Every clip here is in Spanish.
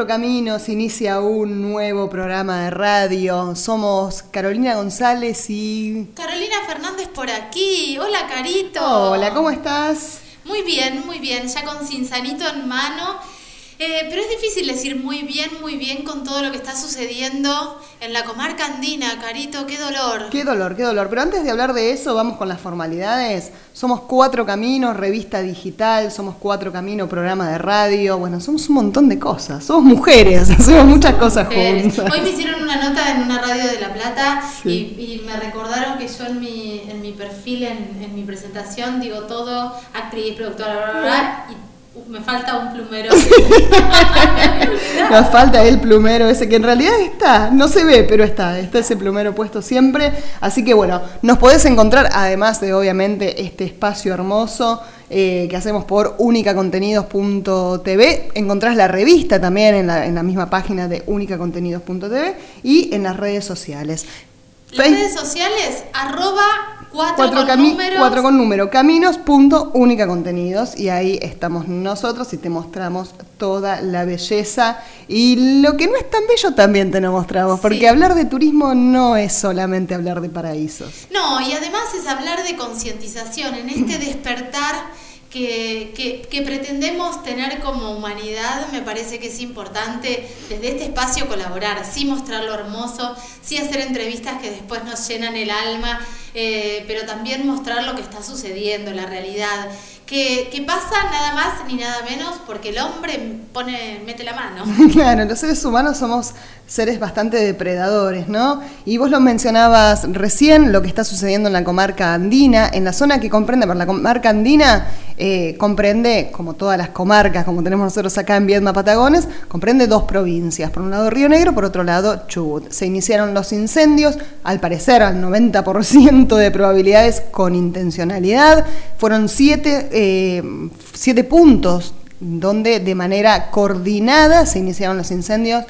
Cuatro Caminos inicia un nuevo programa de radio. Somos Carolina González y... Carolina Fernández por aquí. Hola, Carito. Hola, ¿cómo estás? Muy bien, muy bien. Ya con Cinsanito en mano eh, pero es difícil decir muy bien, muy bien con todo lo que está sucediendo en la comarca andina, Carito, qué dolor. Qué dolor, qué dolor. Pero antes de hablar de eso, vamos con las formalidades. Somos Cuatro Caminos, revista digital, somos Cuatro Caminos, programa de radio. Bueno, somos un montón de cosas. Somos mujeres, hacemos muchas cosas juntas. Hoy me hicieron una nota en una radio de La Plata y, me recordaron que yo en mi, en mi perfil, en, mi presentación, digo todo, actriz, productora, bla, bla, bla, y me falta un plumero. Nos falta el plumero ese que en realidad está, no se ve, pero está, está ese plumero puesto siempre. Así que bueno, nos podés encontrar, además de obviamente este espacio hermoso eh, que hacemos por unicacontenidos.tv, encontrás la revista también en la, en la misma página de unicacontenidos.tv y en las redes sociales. Las redes sociales, arroba Cuatro, con número. Cuatro con número. Caminos, punto, única contenidos. Y ahí estamos nosotros y te mostramos toda la belleza. Y lo que no es tan bello también te lo mostramos. Porque hablar de turismo no es solamente hablar de paraísos. No, y además es hablar de concientización, en este despertar que, que, pretendemos tener como humanidad, me parece que es importante desde este espacio colaborar, sí mostrar lo hermoso, sí hacer entrevistas que después nos llenan el alma, eh, pero también mostrar lo que está sucediendo, la realidad, que, que, pasa nada más ni nada menos porque el hombre pone, mete la mano. Claro, los seres humanos somos seres bastante depredadores, ¿no? Y vos lo mencionabas recién, lo que está sucediendo en la comarca andina, en la zona que comprende, por la comarca andina eh, comprende, como todas las comarcas, como tenemos nosotros acá en Viedma, Patagones, comprende dos provincias, por un lado Río Negro, por otro lado Chubut. Se iniciaron los incendios, al parecer al 90% de probabilidades con intencionalidad, fueron siete, eh, siete puntos donde de manera coordinada se iniciaron los incendios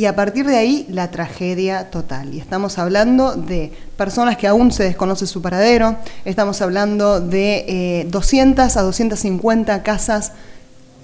y a partir de ahí la tragedia total. Y estamos hablando de personas que aún se desconoce su paradero, estamos hablando de 200 eh, a 250 casas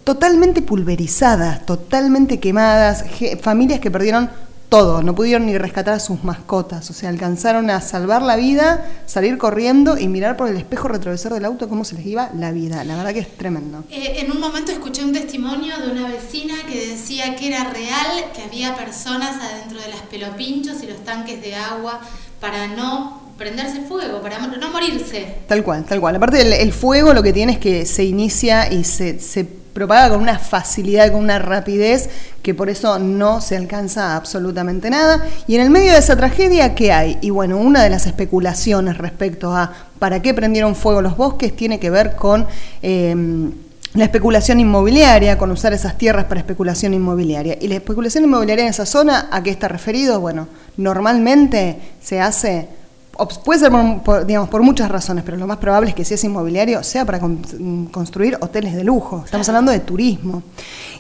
totalmente pulverizadas, totalmente quemadas, familias que perdieron todo, no pudieron ni rescatar a sus mascotas, o sea, alcanzaron a salvar la vida, salir corriendo y mirar por el espejo retrovisor del auto cómo se les iba la vida. La verdad que es tremendo. Eh, en un momento escuché un testimonio de una vecina que decía que era real, que había personas adentro de las pelopinchos y los tanques de agua para no prenderse fuego, para no morirse. Tal cual, tal cual. Aparte el, el fuego lo que tiene es que se inicia y se, se propaga con una facilidad, con una rapidez, que por eso no se alcanza absolutamente nada. Y en el medio de esa tragedia, ¿qué hay? Y bueno, una de las especulaciones respecto a para qué prendieron fuego los bosques tiene que ver con... Em, la especulación inmobiliaria, con usar esas tierras para especulación inmobiliaria. ¿Y la especulación inmobiliaria en esa zona a qué está referido? Bueno, normalmente se hace puede ser por, digamos, por muchas razones, pero lo más probable es que si es inmobiliario sea para construir hoteles de lujo. Estamos hablando de turismo.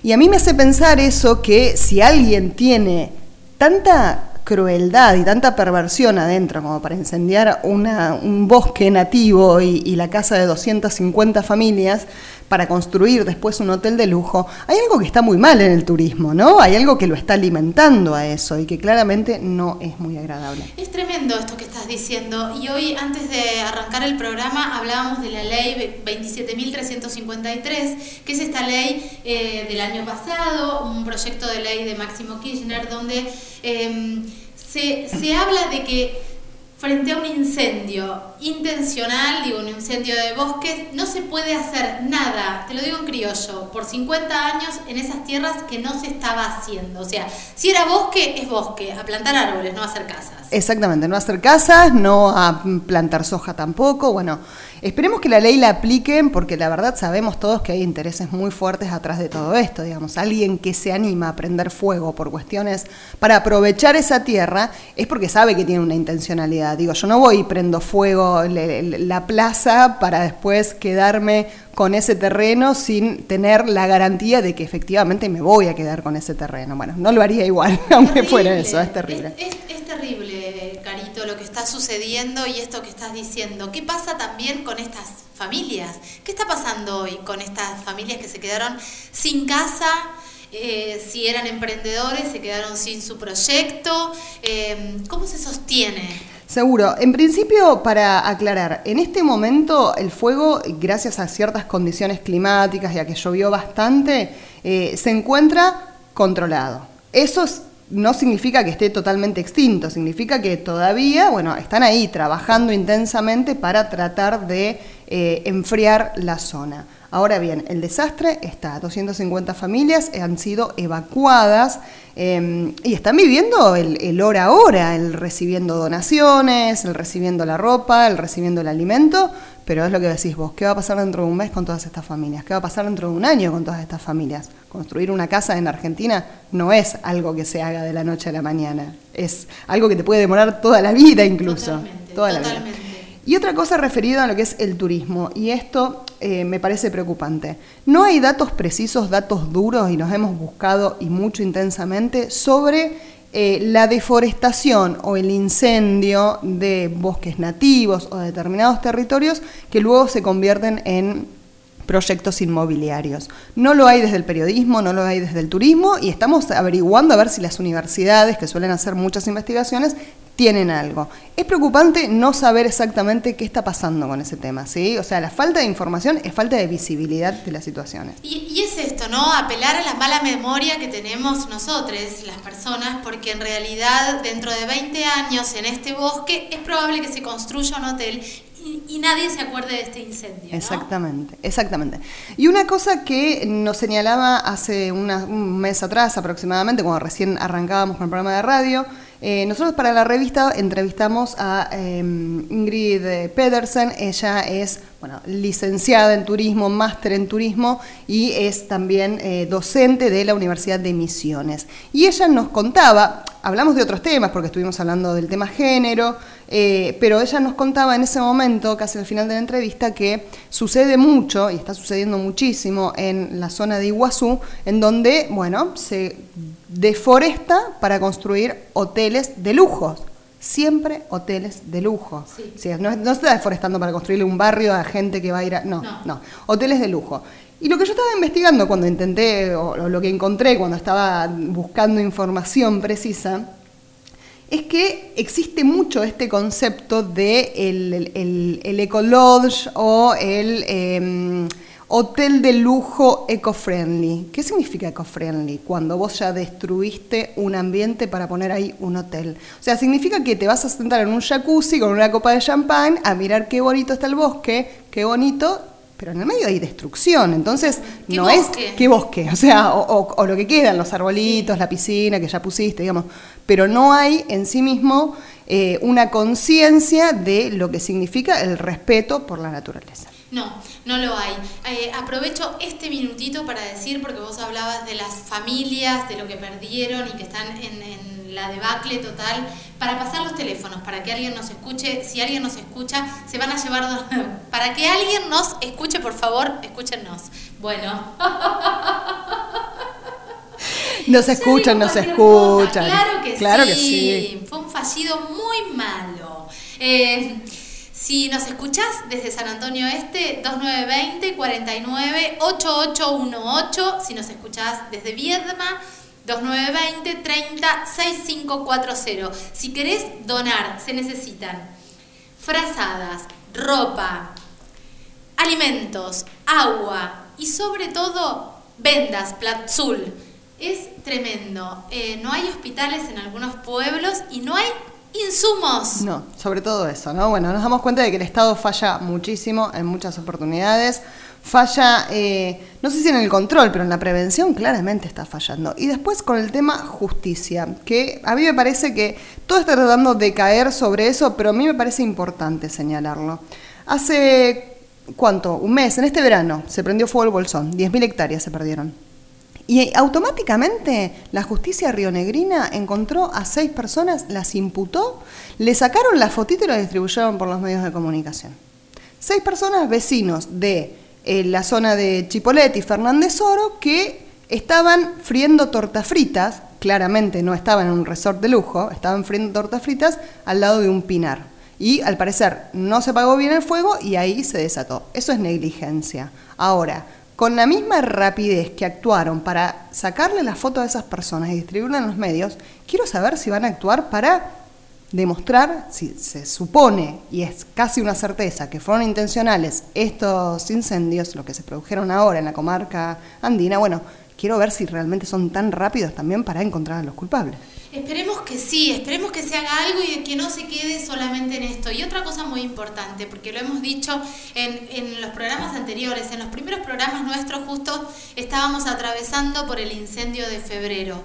Y a mí me hace pensar eso que si alguien tiene tanta crueldad y tanta perversión adentro como para incendiar un bosque nativo y, y la casa de 250 familias, para construir después un hotel de lujo, hay algo que está muy mal en el turismo, ¿no? Hay algo que lo está alimentando a eso y que claramente no es muy agradable. Es tremendo esto que estás diciendo y hoy antes de arrancar el programa hablábamos de la ley 27.353, que es esta ley eh, del año pasado, un proyecto de ley de Máximo Kirchner donde em, se, se habla de que frente a un incendio intencional, digo, un incendio de bosques, no se puede hacer nada, te lo digo en criollo, por 50 años en esas tierras que no se estaba haciendo. O sea, si era bosque, es bosque, a plantar árboles, no a hacer casas. Exactamente, no a hacer casas, no a plantar soja tampoco, bueno. Esperemos que la ley la apliquen porque la verdad sabemos todos que hay intereses muy fuertes atrás de todo esto. Digamos, alguien que se anima a prender fuego por cuestiones para aprovechar esa tierra es porque sabe que tiene una intencionalidad. Digo, yo no voy y prendo fuego la plaza para después quedarme con ese terreno sin tener la garantía de que efectivamente me voy a quedar con ese terreno. Bueno, no lo haría igual, aunque fuera eso, es terrible. es terrible, Carito, lo que está sucediendo y esto que estás diciendo. ¿Qué pasa también con estas familias? ¿Qué está pasando hoy con estas familias que se quedaron sin casa? eh, si eran emprendedores, se quedaron sin su proyecto. Eh, ¿Cómo se sostiene? Seguro. En principio, para aclarar, en este momento el fuego, gracias a ciertas condiciones climáticas y a que llovió bastante, eh, se encuentra controlado. Eso no significa que esté totalmente extinto, significa que todavía, bueno, están ahí trabajando intensamente para tratar de enfriar la zona. Ahora bien, el desastre está, 250 familias han sido evacuadas em, y están viviendo el, hora a hora, el recibiendo donaciones, el recibiendo la ropa, el recibiendo el alimento, pero es lo que decís vos, ¿qué va a pasar dentro de un mes con todas estas familias? ¿Qué va a pasar dentro de un año con todas estas familias? Construir una casa en Argentina no es algo que se haga de la noche a la mañana, es algo que te puede demorar toda la vida incluso. Totalmente, toda totalmente. Y otra cosa referida a lo que es el turismo, y esto eh, me parece preocupante. No hay datos precisos, datos duros, y nos hemos buscado y mucho intensamente, sobre eh, la deforestación o el incendio de bosques nativos o de determinados territorios que luego se convierten en proyectos inmobiliarios. No lo hay desde el periodismo, no lo hay desde el turismo y estamos averiguando a ver si las universidades, que suelen hacer muchas investigaciones, tienen algo. Es preocupante no saber exactamente qué está pasando con ese tema, ¿sí? O sea, la falta de información es falta de visibilidad de las situaciones. Y, y es esto, ¿no? Apelar a la mala memoria que tenemos nosotros, las personas, porque en realidad dentro de 20 años en este bosque es probable que se construya un hotel y, nadie se acuerde de este incendio. Exactamente, exactamente. Y una cosa que nos señalaba hace un mes atrás aproximadamente, cuando recién arrancábamos con el programa de radio, eh, nosotros para la revista entrevistamos a em, Ingrid Pedersen, ella es bueno, licenciada en turismo, máster en turismo y es también eh, docente de la Universidad de Misiones. Y ella nos contaba, hablamos de otros temas porque estuvimos hablando del tema género, eh, pero ella nos contaba en ese momento, casi al final de la entrevista, que sucede mucho y está sucediendo muchísimo en la zona de Iguazú, en donde, bueno, se deforesta para construir hoteles de lujo siempre hoteles de lujo. no, se está deforestando para construirle un barrio a gente que va a ir a... No, no, hoteles de lujo. Y lo que yo estaba investigando cuando intenté, o lo que encontré cuando estaba buscando información precisa, es que existe mucho este concepto de el, el, eco lodge o el... Em, Hotel de lujo eco-friendly. ¿Qué significa eco-friendly? Cuando vos ya destruiste un ambiente para poner ahí un hotel. O sea, significa que te vas a sentar en un jacuzzi con una copa de champán a mirar qué bonito está el bosque, qué bonito, pero en el medio hay destrucción. Entonces, no es qué bosque, o sea, o, lo que quedan, los arbolitos, la piscina que ya pusiste, digamos. Pero no hay en sí mismo eh, una conciencia de lo que significa el respeto por la naturaleza. No, no lo hay. Eh, aprovecho este minutito para decir, porque vos hablabas de las familias, de lo que perdieron y que están en, la debacle total, para pasar los teléfonos, para que alguien nos escuche. Si alguien nos escucha, se van a llevar... para que alguien nos escuche, por favor, escúchenos. Bueno. Nos escuchan, nos escuchan. Claro que claro sí. Que sí. Fue un fallido muy malo. Eh, si nos escuchás desde San Antonio Este, 2920 49 8818. Si nos escuchás desde Viedma, 2920 30 6540. Si querés donar, se necesitan frazadas, ropa, alimentos, agua y sobre todo vendas, platzul. Es tremendo. Eh, no hay hospitales en algunos pueblos y no hay insumos. No, sobre todo eso, ¿no? Bueno, nos damos cuenta de que el Estado falla muchísimo en muchas oportunidades. Falla, eh, no sé si en el control, pero en la prevención claramente está fallando. Y después con el tema justicia, que a mí me parece que todo está tratando de caer sobre eso, pero a mí me parece importante señalarlo. Hace, ¿cuánto? Un mes, en este verano, se prendió fuego el bolsón, 10.000 hectáreas se perdieron. Y automáticamente la justicia rionegrina encontró a seis personas, las imputó, le sacaron la fotito y la distribuyeron por los medios de comunicación. Seis personas vecinos de eh, la zona de Chipolet y Fernández Oro que estaban friendo tortas fritas, claramente no estaban en un resort de lujo, estaban friendo tortas fritas al lado de un pinar. Y al parecer no se pagó bien el fuego y ahí se desató. Eso es negligencia. Ahora, con la misma rapidez que actuaron para sacarle la foto a esas personas y distribuirla en los medios, quiero saber si van a actuar para demostrar, si se supone, y es casi una certeza, que fueron intencionales estos incendios, lo que se produjeron ahora en la comarca andina, bueno, quiero ver si realmente son tan rápidos también para encontrar a los culpables. Esperemos que sí, esperemos que se haga algo y que no se quede solamente en esto. Y otra cosa muy importante, porque lo hemos dicho en, en, los programas anteriores, en los primeros programas nuestros justo estábamos atravesando por el incendio de febrero.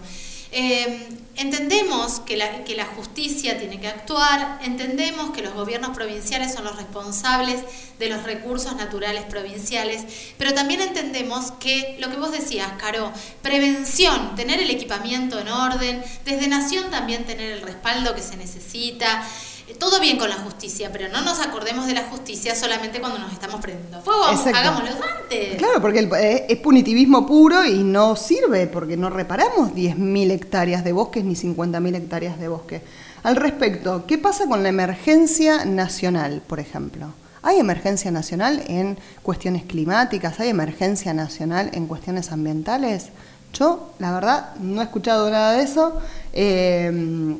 Eh, entendemos que la, que la justicia tiene que actuar, entendemos que los gobiernos provinciales son los responsables de los recursos naturales provinciales, pero también entendemos que lo que vos decías, Caro, prevención, tener el equipamiento en orden, desde Nación también tener el respaldo que se necesita todo bien con la justicia, pero no nos acordemos de la justicia solamente cuando nos estamos prendiendo fuego, hagámoslo antes. Claro, porque eh, es punitivismo puro y no sirve, porque no reparamos 10.000 hectáreas de bosques ni 50.000 hectáreas de bosque. Al respecto, ¿qué pasa con la emergencia nacional, por ejemplo? ¿Hay emergencia nacional en cuestiones climáticas? ¿Hay emergencia nacional en cuestiones ambientales? Yo, la verdad, no he escuchado nada de eso. Eh,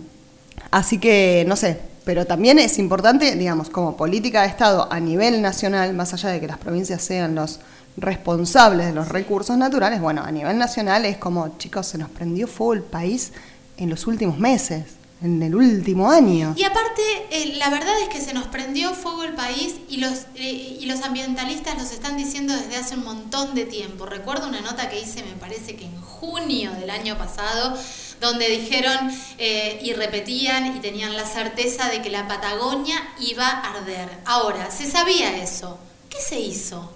así que, no sé, pero también es importante, digamos, como política de Estado a nivel nacional, más allá de que las provincias sean los responsables de los recursos naturales, bueno, a nivel nacional es como, chicos, se nos prendió fuego el país en los últimos meses, en el último año. Y aparte, eh, la verdad es que se nos prendió fuego el país y los, eh, y los ambientalistas los están diciendo desde hace un montón de tiempo. Recuerdo una nota que hice, me parece que en junio del año pasado, donde dijeron eh, y repetían y tenían la certeza de que la Patagonia iba a arder. Ahora, se sabía eso. ¿Qué se hizo?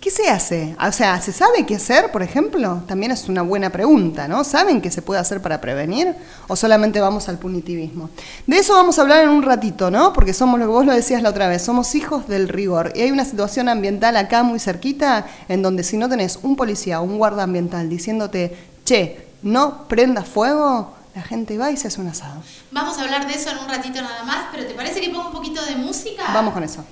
¿Qué se hace? O sea, ¿se sabe qué hacer, por ejemplo? También es una buena pregunta, ¿no? ¿Saben qué se puede hacer para prevenir? ¿O solamente vamos al punitivismo? De eso vamos a hablar en un ratito, ¿no? Porque somos lo que vos lo decías la otra vez, somos hijos del rigor. Y hay una situación ambiental acá muy cerquita en donde si no tenés un policía o un guarda ambiental diciéndote, che, no prenda fuego, la gente va y se hace un asado. Vamos a hablar de eso en un ratito nada más, pero ¿te parece que pongo un poquito de música? Vamos con eso.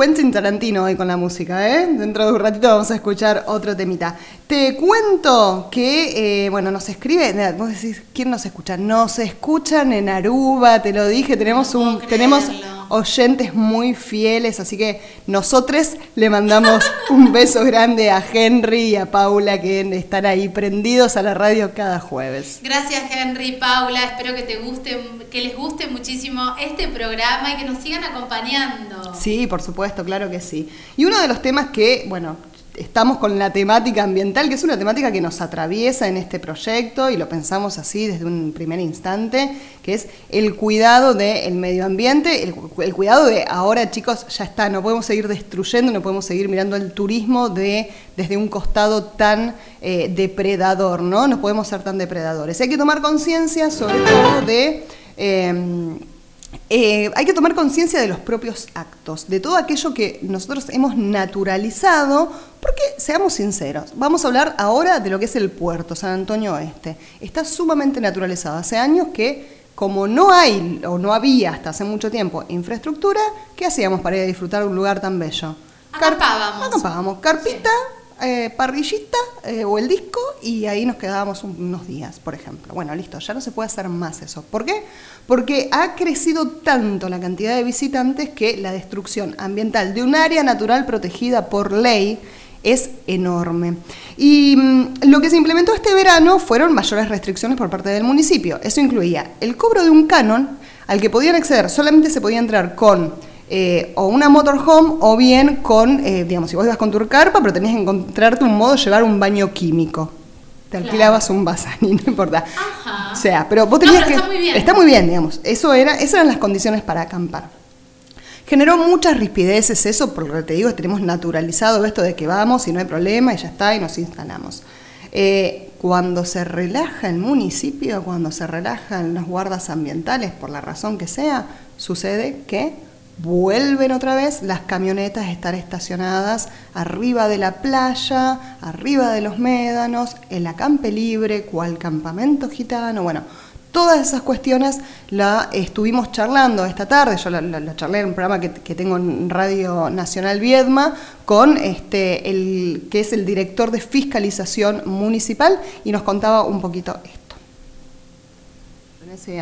Quentin Tarantino hoy con la música, ¿eh? Dentro de un ratito vamos a escuchar otro temita. Te cuento que, eh, bueno, nos escribe, vos decís, ¿quién nos escucha? Nos escuchan en Aruba, te lo dije, tenemos un, tenemos oyentes muy fieles, así que nosotros le mandamos un beso grande a Henry y a Paula que están ahí prendidos a la radio cada jueves. Gracias Henry, Paula, espero que te guste, que les guste muchísimo este programa y que nos sigan acompañando. Sí, por supuesto, claro que sí. Y uno de los temas que, bueno, estamos con la temática ambiental, que es una temática que nos atraviesa en este proyecto y lo pensamos así desde un primer instante, que es el cuidado del medio ambiente, el, cuidado de ahora chicos, ya está, no podemos seguir destruyendo, no podemos seguir mirando el turismo de, desde un costado tan eh, depredador, ¿no? No podemos ser tan depredadores. Hay que tomar conciencia sobre todo de... Em, eh, hay que tomar conciencia de los propios actos, de todo aquello que nosotros hemos naturalizado, porque seamos sinceros, vamos a hablar ahora de lo que es el puerto, San Antonio Oeste. Está sumamente naturalizado. Hace años que, como no hay o no había hasta hace mucho tiempo infraestructura, ¿qué hacíamos para ir a disfrutar un lugar tan bello? Acampábamos. Acampábamos. Carpita, eh, parrillita eh, o el disco y ahí nos quedábamos unos días, por ejemplo. Bueno, listo, ya no se puede hacer más eso. ¿Por qué? Porque ha crecido tanto la cantidad de visitantes que la destrucción ambiental de un área natural protegida por ley es enorme. Y mm, lo que se implementó este verano fueron mayores restricciones por parte del municipio. Eso incluía el cobro de un canon al que podían acceder, solamente se podía entrar con eh, o una motorhome o bien con, eh, digamos, si vos ibas con tu carpa, pero tenías que encontrarte un modo de llevar un baño químico. Te alquilabas un basaní, no importa. O sea, pero vos tenías que... Está muy bien. Está muy bien, digamos. Eso era, esas eran las condiciones para acampar. Generó muchas rispideces eso, por lo que te digo, tenemos naturalizado esto de que vamos y no hay problema y ya está y nos instalamos. Eh, cuando se relaja el municipio, cuando se relajan las guardas ambientales, por la razón que sea, sucede que vuelven otra vez las camionetas a estar estacionadas arriba de la playa, arriba de los médanos, el acampe libre, cual campamento gitano, bueno, todas esas cuestiones la estuvimos charlando esta tarde, yo la, charlé en un programa que, que, tengo en Radio Nacional Viedma con este el que es el director de fiscalización municipal y nos contaba un poquito esto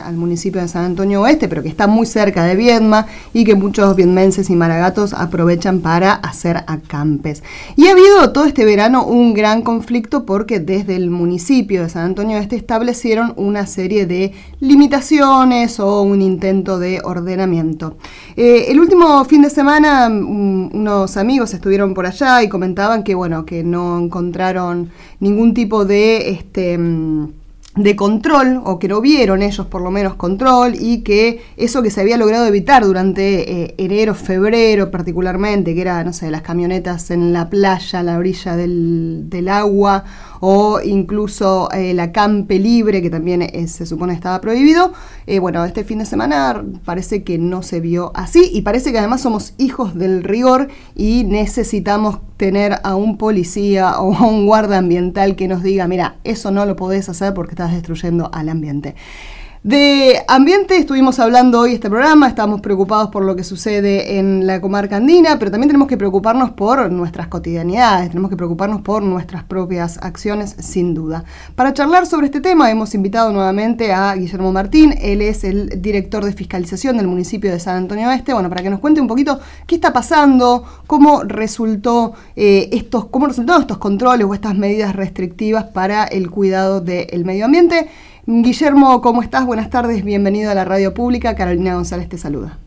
al municipio de San Antonio Oeste, pero que está muy cerca de Viedma y que muchos viedmenses y maragatos aprovechan para hacer acampes. Y ha habido todo este verano un gran conflicto porque desde el municipio de San Antonio Oeste establecieron una serie de limitaciones o un intento de ordenamiento. Eh, el último fin de semana mm, unos amigos estuvieron por allá y comentaban que bueno, que no encontraron ningún tipo de este mm, de control, o que no vieron ellos por lo menos control, y que eso que se había logrado evitar durante eh, enero, febrero particularmente, que era, no sé, las camionetas en la playa, a la orilla del, del agua, o incluso eh, la campe libre, que también eh, se supone estaba prohibido. Eh, bueno, este fin de semana parece que no se vio así y parece que además somos hijos del rigor y necesitamos tener a un policía o a un guarda ambiental que nos diga, mira, eso no lo podés hacer porque estás destruyendo al ambiente. De ambiente estuvimos hablando hoy este programa, estamos preocupados por lo que sucede en la comarca andina, pero también tenemos que preocuparnos por nuestras cotidianidades, tenemos que preocuparnos por nuestras propias acciones, sin duda. Para charlar sobre este tema hemos invitado nuevamente a Guillermo Martín, él es el director de fiscalización del municipio de San Antonio Oeste, bueno, para que nos cuente un poquito qué está pasando, cómo resultó eh, estos, cómo resultaron estos controles o estas medidas restrictivas para el cuidado del medio ambiente. Guillermo, ¿cómo estás? Buenas tardes, bienvenido a la radio pública. Carolina González te saluda.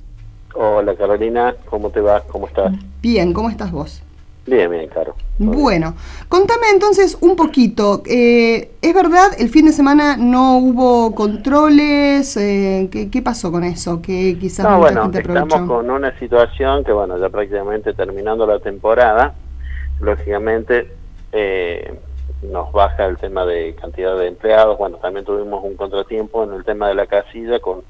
Hola Carolina, ¿cómo te va? ¿Cómo estás? Bien, ¿cómo estás vos? Bien, bien, claro. Bueno, contame entonces un poquito. Eh, ¿Es verdad, el fin de semana no hubo controles? Eh, ¿qué, pasó con eso? Que quizás no, bueno, estamos con una situación que, bueno, ya prácticamente terminando la temporada, lógicamente... Eh, nos baja el tema de cantidad de empleados. Bueno, también tuvimos un contratiempo en el tema de la casilla con,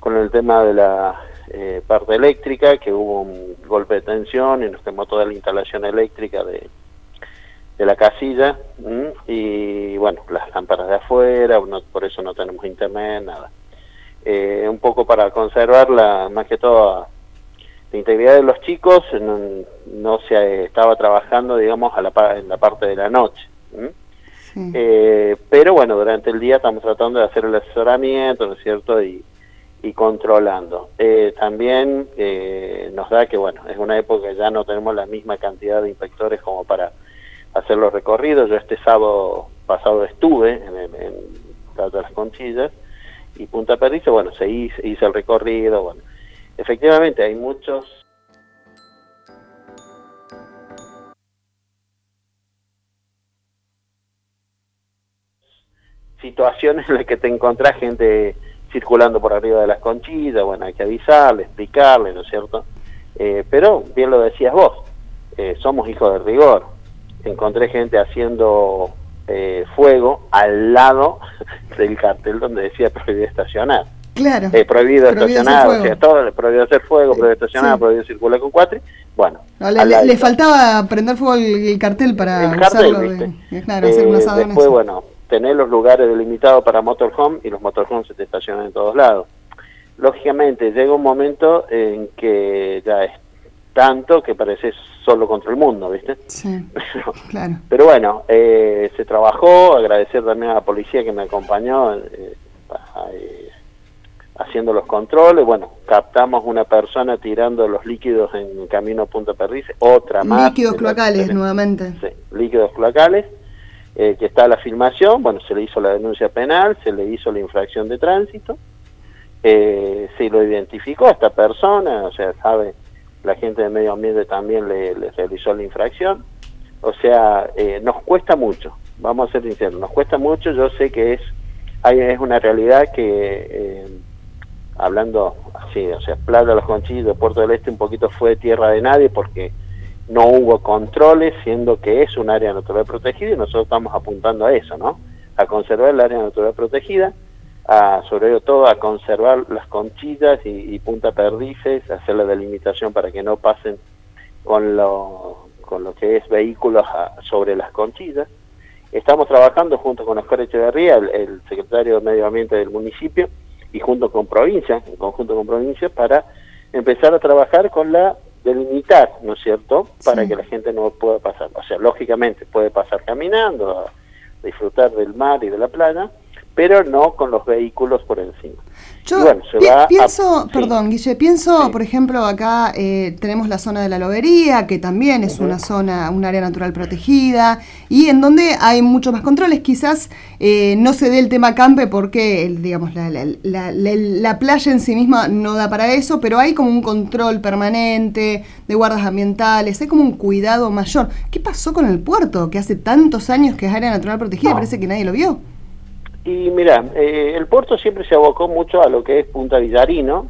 con el tema de la eh, parte eléctrica, que hubo un golpe de tensión y nos quemó toda la instalación eléctrica de, de la casilla. Y bueno, las lámparas de afuera, por eso no tenemos internet, nada. Eh, un poco para conservarla, más que todo la integridad de los chicos no, se estaba trabajando, digamos, a la, en la parte de la noche. Eh, pero bueno, durante el día estamos tratando de hacer el asesoramiento, ¿no es cierto? Y, y controlando. Eh, también eh, nos da que, bueno, es una época que ya no tenemos la misma cantidad de inspectores como para hacer los recorridos. Yo este sábado pasado estuve en, el, en las Conchillas y Punta Perdice, bueno, se hizo, hizo el recorrido, bueno efectivamente hay muchos situaciones en las que te encontrás gente circulando por arriba de las conchillas, bueno, hay que avisarle, explicarle, ¿no es cierto? Eh, pero, bien lo decías vos, eh, somos hijos de rigor. Encontré gente haciendo eh, fuego al lado del cartel donde decía prohibir estacionar. Claro. Eh, prohibido, estacionar, o sea, todo, prohibido hacer fuego, prohibido estacionar, prohibido circular con cuatri. Bueno. le, faltaba prender fuego el, cartel para el cartel, ¿viste? claro, hacer eh, Después, bueno, tener los lugares delimitados para motorhome y los motorhomes se te estacionan en todos lados. Lógicamente, llega un momento en que ya es tanto que parece solo contra el mundo, ¿viste? Sí, claro. Pero bueno, eh, se trabajó, agradecer también a la policía que me acompañó eh, eh, haciendo los controles, bueno, captamos una persona tirando los líquidos en camino a Punta Perdice, otra más. Líquidos cloacales, nuevamente. Sí, líquidos cloacales, que está la filmación, bueno, se le hizo la denuncia penal, se le hizo la infracción de tránsito, se lo identificó a esta persona, o sea, sabe la gente de medio ambiente también le, realizó la infracción. O sea, eh, nos cuesta mucho, vamos a ser sinceros, nos cuesta mucho, yo sé que es, hay, es una realidad que, eh, hablando así, o sea, Playa de los Conchillos de Puerto del Este un poquito fue tierra de nadie porque no hubo controles, siendo que es un área natural protegida y nosotros estamos apuntando a eso, ¿no? A conservar el área natural protegida a, sobre todo a conservar las conchillas y, punta perdices, hacer la delimitación para que no pasen con lo, con lo que es vehículos sobre las conchillas. Estamos trabajando junto con Oscar Echeverría, el, secretario de Medio Ambiente del municipio, y junto con provincia, en conjunto con provincia, para empezar a trabajar con la delimitar, ¿no es cierto?, para que la gente no pueda pasar. O sea, lógicamente puede pasar caminando, a disfrutar del mar y de la playa, pero no con los vehículos por encima. Yo pienso, perdón, Guille, pienso, por ejemplo, acá eh, tenemos la zona de la lobería, que también es una zona, un área natural protegida, y en donde hay muchos más controles. Quizás eh, no se dé el tema campe porque, digamos, la, la, playa en sí misma no da para eso, pero hay como un control permanente de guardas ambientales, hay como un cuidado mayor. ¿Qué pasó con el puerto, que hace tantos años que es área natural protegida y parece que nadie lo vio? Y mira, eh, el puerto siempre se abocó mucho a lo que es Punta Villarino,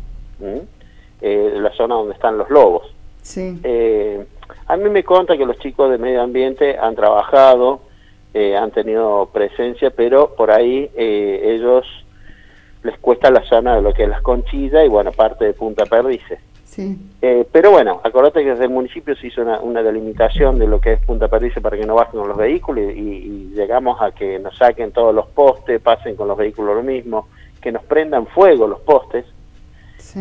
eh, la zona donde están los lobos. Sí. Eh, a mí me conta que los chicos de medio ambiente han trabajado, han tenido presencia, pero por ahí ellos les cuesta la zona de lo que es las conchillas y bueno, parte de Punta Perdices. Eh, pero bueno, acordate que desde el municipio se hizo una, delimitación de lo que es Punta Perdice para que no bajen los vehículos y, llegamos a que nos saquen todos los postes, pasen con los vehículos lo mismo, que nos prendan fuego los postes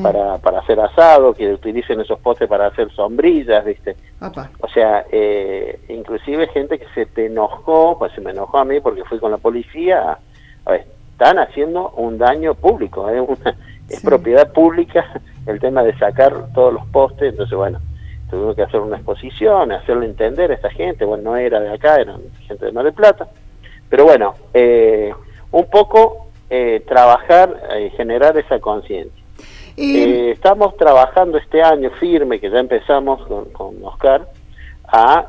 para, para hacer asado, que utilicen esos postes para hacer sombrillas, ¿viste? O sea, eh, inclusive gente que se te enojó, pues se me enojó a mí porque fui con la policía, a ver, están haciendo un daño público, ¿eh? es propiedad pública el tema de sacar todos los postes, entonces bueno, tuvimos que hacer una exposición, hacerle entender a esta gente, bueno, no era de acá, eran gente de Mar del Plata, pero bueno, eh, un poco eh, trabajar y eh, generar esa conciencia. estamos trabajando este año firme, que ya empezamos con, con Oscar, a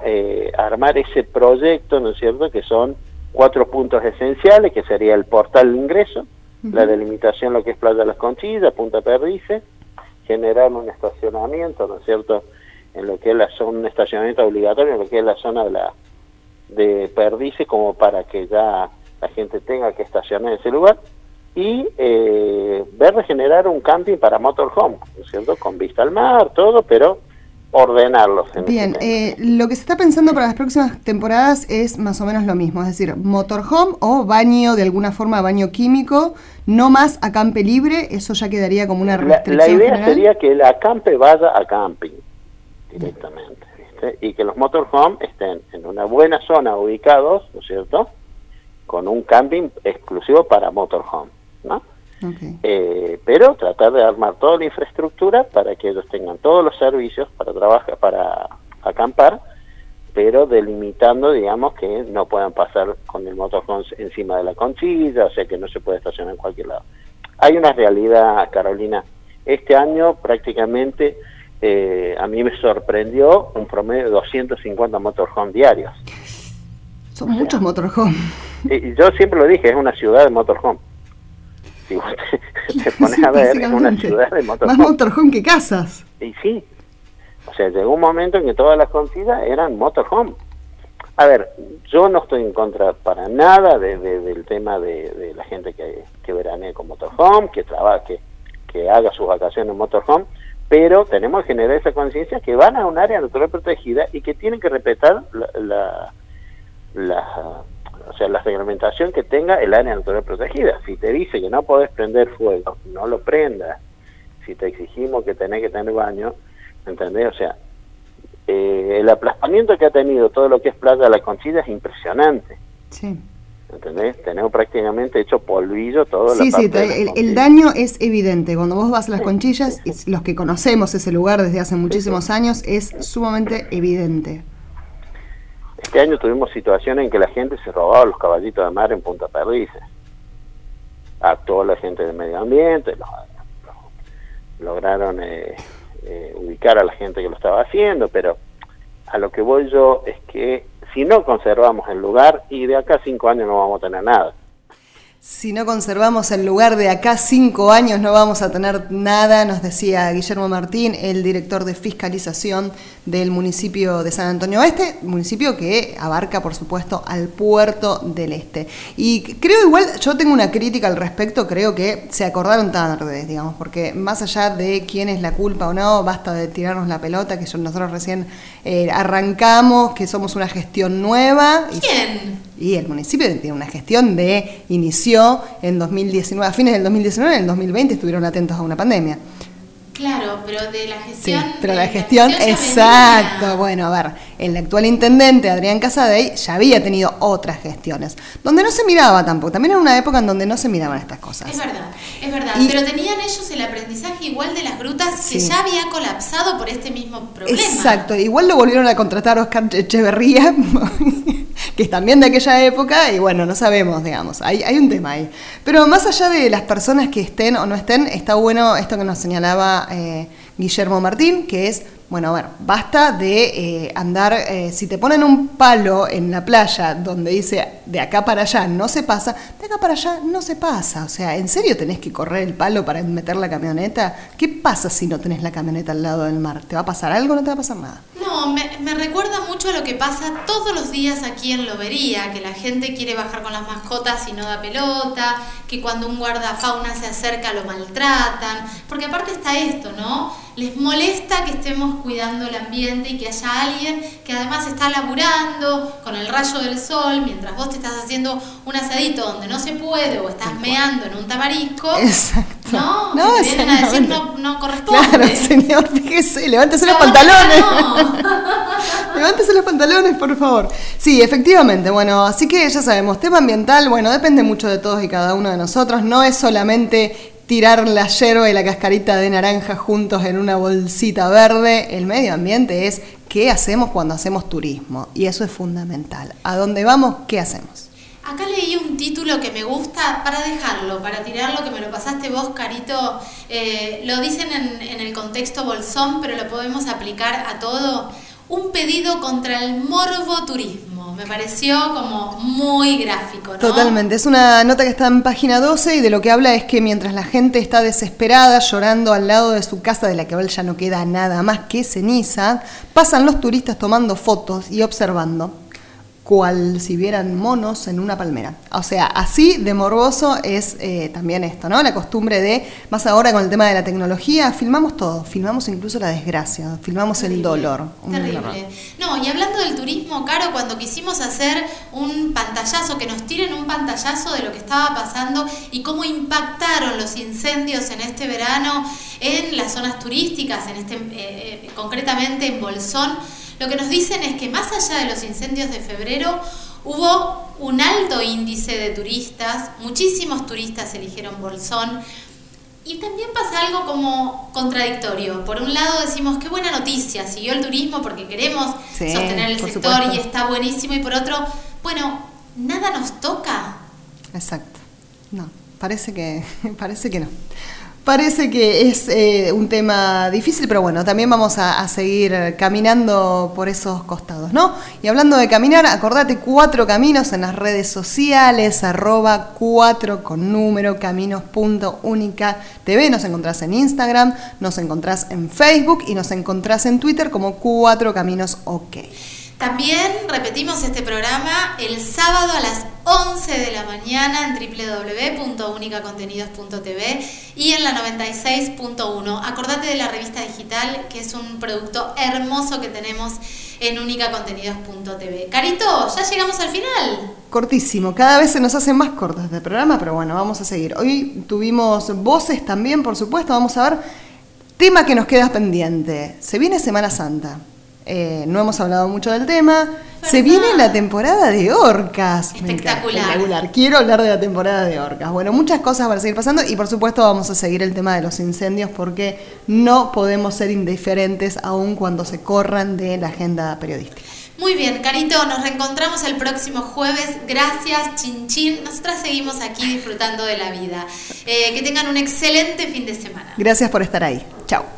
armar ese proyecto, ¿no es cierto?, que son cuatro puntos esenciales, que sería el portal de ingreso, la delimitación, lo que es Playa de las Conchillas, Punta Perdice, generar un estacionamiento, ¿no es cierto?, en lo que es la zona, un estacionamiento obligatorio en lo que es la zona de la de Perdice, como para que ya la gente tenga que estacionar en ese lugar, y eh, ver de generar un camping para motorhome, ¿no es cierto?, con vista al mar, todo, pero ordenarlos. Bien, eh, lo que se está pensando para las próximas temporadas es más o menos lo mismo, es decir, motorhome o baño, de alguna forma baño químico, no más acampe libre, eso ya quedaría como una restricción. La, idea sería que el acampe vaya a camping directamente, y que los motorhome estén en una buena zona ubicados, ¿no es cierto?, con un camping exclusivo para motorhome, ¿no? Eh, pero tratar de armar toda la infraestructura para que ellos tengan todos los servicios para trabajar, para acampar, pero delimitando, digamos, que no puedan pasar con el motorhome encima de la conchilla, o sea que no se puede estacionar en cualquier lado. Hay una realidad, Carolina. Este año prácticamente eh, a mí me sorprendió un promedio de 250 motorhome diarios. Son muchos motorhome. Y yo siempre lo dije, es una ciudad de motorhome si vos te, pones a ver, es una ciudad de motorhome. Más motorhome que casas. Y sí. O sea, llegó un momento en que todas las conocidas eran motorhome. A ver, yo no estoy en contra para nada de, del tema de, la gente que, que veranea con motorhome, que trabaja, que, que haga sus vacaciones en motorhome, pero tenemos que generar esa conciencia que van a un área natural protegida y que tienen que respetar la, la, o sea, la reglamentación que tenga el área natural protegida. Si te dice que no podés prender fuego, no lo prendas. Si te exigimos que tenés que tener baño, ¿entendés? O sea, eh, el aplastamiento que ha tenido todo lo que es Playa de la Conchilla es impresionante. Sí. ¿Entendés? Tenemos prácticamente hecho polvillo todo Sí, sí, el, el, daño es evidente. Cuando vos vas a las conchillas, los que conocemos ese lugar desde hace muchísimos años, es sumamente evidente. Este año tuvimos situaciones en que la gente se robaba los caballitos de mar en Punta Perdices. Actuó la gente del medio ambiente, lograron eh, eh, ubicar a la gente que lo estaba haciendo, pero a lo que voy yo es que si no conservamos el lugar y de acá a cinco años no vamos a tener nada. Si no conservamos el lugar de acá cinco años no vamos a tener nada, nos decía Guillermo Martín, el director de fiscalización del municipio de San Antonio Oeste, municipio que abarca por supuesto al puerto del Este. Y creo igual, yo tengo una crítica al respecto, creo que se acordaron tarde, digamos, porque más allá de quién es la culpa o no, basta de tirarnos la pelota, que nosotros recién eh, arrancamos, que somos una gestión nueva. ¿Quién? Y el municipio tiene una gestión de inició en 2019, a fines del 2019, en el 2020 estuvieron atentos a una pandemia. Claro, pero de la gestión. Sí, pero la gestión, exacto. Bueno, a ver, el actual intendente Adrián Casadei ya había tenido otras gestiones, donde no se miraba tampoco. También era una época en donde no se miraban estas cosas. Es verdad, es verdad. pero tenían ellos el aprendizaje igual de las grutas que ya había colapsado por este mismo problema. Exacto, igual lo volvieron a contratar Oscar Echeverría que es también de aquella época, y bueno, no sabemos, digamos, hay, hay un tema ahí. Pero más allá de las personas que estén o no estén, está bueno esto que nos señalaba eh, Guillermo Martín, que es bueno, a ver, basta de eh, andar, eh, si te ponen un palo en la playa donde dice de acá para allá no se pasa, de acá para allá no se pasa. O sea, ¿en serio tenés que correr el palo para meter la camioneta? ¿Qué pasa si no tenés la camioneta al lado del mar? ¿Te va a pasar algo o no te va a pasar nada? No, me, me recuerda mucho a lo que pasa todos los días aquí en Lobería, que la gente quiere bajar con las mascotas y no da pelota, que cuando un guardafauna se acerca lo maltratan, porque aparte está esto, ¿no? les molesta que estemos cuidando el ambiente y que haya alguien que además está laburando con el rayo del sol mientras vos te estás haciendo un asadito donde no se puede o estás meando en un tamarisco. Exacto. No, no te vienen a decir no, no corresponde. Claro, señor, fíjese, levántese los pantalones. levántese los pantalones, por favor. Sí, efectivamente, bueno, así que ya sabemos, tema ambiental, bueno, depende mucho de todos y cada uno de nosotros, no es solamente tirar la yerba y la cascarita de naranja juntos en una bolsita verde. El medio ambiente es qué hacemos cuando hacemos turismo. Y eso es fundamental. ¿A dónde vamos? ¿Qué hacemos? Acá leí un título que me gusta para dejarlo, para tirarlo, que me lo pasaste vos, Carito. Eh, lo dicen en, el contexto bolsón, pero lo podemos aplicar a todo. Un pedido contra el morbo turismo me pareció como muy gráfico. ¿no? Totalmente, es una nota que está en página 12 y de lo que habla es que mientras la gente está desesperada llorando al lado de su casa de la que ya no queda nada más que ceniza, pasan los turistas tomando fotos y observando cual si vieran monos en una palmera. O sea, así de morboso es eh, también esto, ¿no? La costumbre de, más ahora con el tema de la tecnología, filmamos todo, filmamos incluso la desgracia, filmamos el dolor. Terrible. No, y hablando del turismo, Caro, cuando quisimos hacer un pantallazo, que nos tiren un pantallazo de lo que estaba pasando y cómo impactaron los incendios en este verano en las zonas turísticas, en este, eh, eh, concretamente en Bolsón, lo que nos dicen es que más allá de los incendios de febrero, hubo un alto índice de turistas, muchísimos turistas eligieron Bolsón. Y también pasa algo como contradictorio. Por un lado decimos, qué buena noticia, siguió el turismo porque queremos sostener el sector y está buenísimo. Y por otro, bueno, nada nos toca. Exacto. No, parece que, parece que no. Parece que es eh, un tema difícil, pero bueno, también vamos a, seguir caminando por esos costados, ¿no? Y hablando de caminar, acordate cuatro caminos en las redes sociales, arroba cuatro con número, TV. Nos encontrás en Instagram, nos encontrás en Facebook y nos encontrás en Twitter como cuatro caminos OK. También repetimos este programa el sábado a las 11 de la mañana en www.unicacontenidos.tv y en la 96.1. Acordate de la revista digital, que es un producto hermoso que tenemos en unicacontenidos.tv. Carito, ya llegamos al final. Cortísimo, cada vez se nos hacen más cortos este programa, pero bueno, vamos a seguir. Hoy tuvimos voces también, por supuesto, vamos a ver tema que nos queda pendiente. Se viene Semana Santa. Eh, no hemos hablado mucho del tema. Se viene la temporada de orcas. Espectacular. Quiero hablar de la temporada de orcas. Bueno, muchas cosas para seguir pasando y por supuesto vamos a seguir el tema de los incendios porque no podemos ser indiferentes aun cuando se corran de la agenda periodística. Muy bien, Carito, nos reencontramos el próximo jueves. Gracias, Chin Chin. Nosotras seguimos aquí disfrutando de la vida. Eh, que tengan un excelente fin de semana. Gracias por estar ahí. Chao.